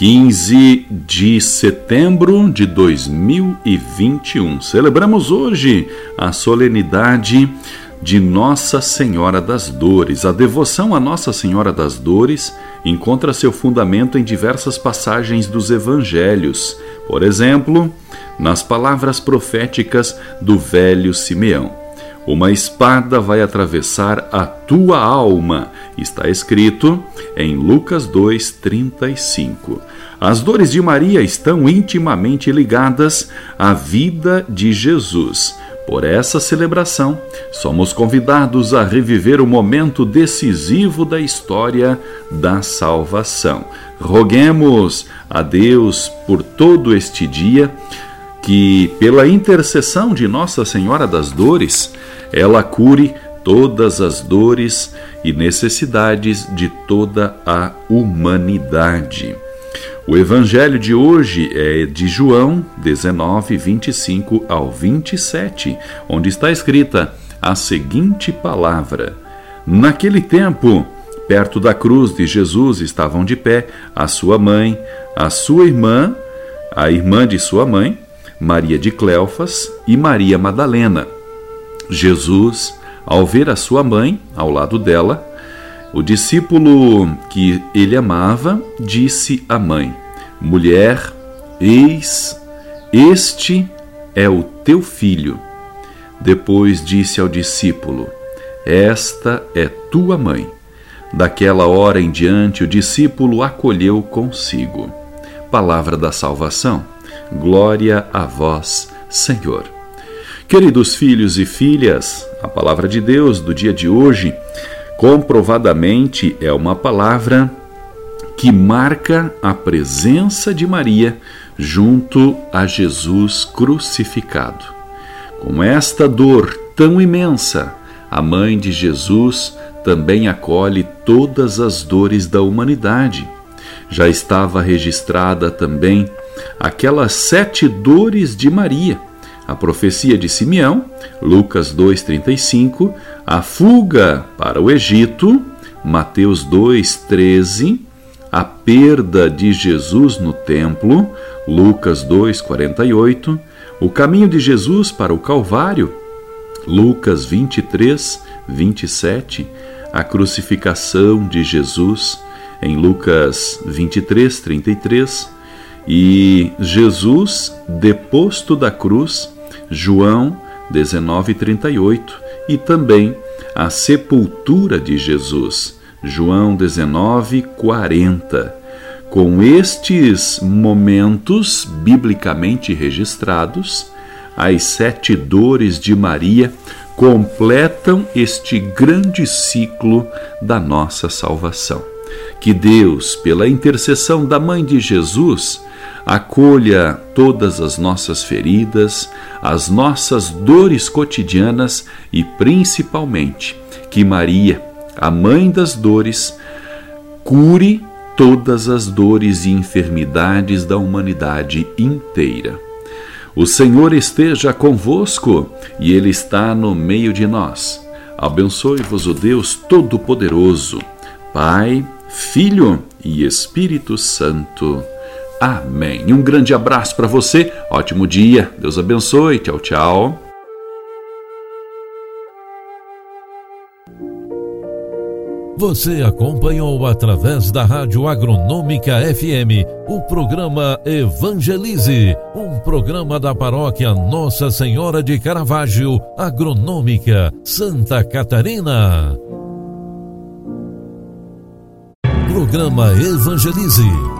15 de setembro de 2021. Celebramos hoje a solenidade de Nossa Senhora das Dores. A devoção a Nossa Senhora das Dores encontra seu fundamento em diversas passagens dos evangelhos. Por exemplo, nas palavras proféticas do velho Simeão. Uma espada vai atravessar a tua alma, está escrito em Lucas 2:35. As dores de Maria estão intimamente ligadas à vida de Jesus. Por essa celebração, somos convidados a reviver o momento decisivo da história da salvação. Roguemos a Deus por todo este dia que, pela intercessão de Nossa Senhora das Dores, ela cure todas as dores e necessidades de toda a humanidade. O evangelho de hoje é de João 19, 25 ao 27, onde está escrita a seguinte palavra: Naquele tempo, perto da cruz de Jesus estavam de pé a sua mãe, a sua irmã, a irmã de sua mãe, Maria de Cleofas e Maria Madalena. Jesus, ao ver a sua mãe ao lado dela, o discípulo que ele amava disse à mãe: Mulher, eis, este é o teu filho. Depois disse ao discípulo: Esta é tua mãe. Daquela hora em diante, o discípulo acolheu consigo. Palavra da salvação. Glória a vós, Senhor. Queridos filhos e filhas, a palavra de Deus do dia de hoje comprovadamente é uma palavra que marca a presença de Maria junto a Jesus crucificado. Com esta dor tão imensa, a mãe de Jesus também acolhe todas as dores da humanidade. Já estava registrada também aquelas sete dores de Maria a profecia de Simeão, Lucas 2:35, a fuga para o Egito, Mateus 2:13, a perda de Jesus no templo, Lucas 2:48, o caminho de Jesus para o Calvário, Lucas 23, 27, a crucificação de Jesus em Lucas 23, 33, e Jesus, deposto da cruz, João 19:38 e também a sepultura de Jesus, João 19:40. Com estes momentos biblicamente registrados, as sete dores de Maria completam este grande ciclo da nossa salvação. Que Deus, pela intercessão da Mãe de Jesus, acolha todas as nossas feridas, as nossas dores cotidianas e principalmente que Maria, a mãe das dores, cure todas as dores e enfermidades da humanidade inteira. O Senhor esteja convosco e Ele está no meio de nós. Abençoe-vos o Deus Todo-Poderoso, Pai, Filho e Espírito Santo. Amém. Um grande abraço para você, ótimo dia, Deus abençoe, tchau, tchau. Você acompanhou através da Rádio Agronômica FM o programa Evangelize, um programa da paróquia Nossa Senhora de Caravaggio, Agronômica, Santa Catarina. Programa Evangelize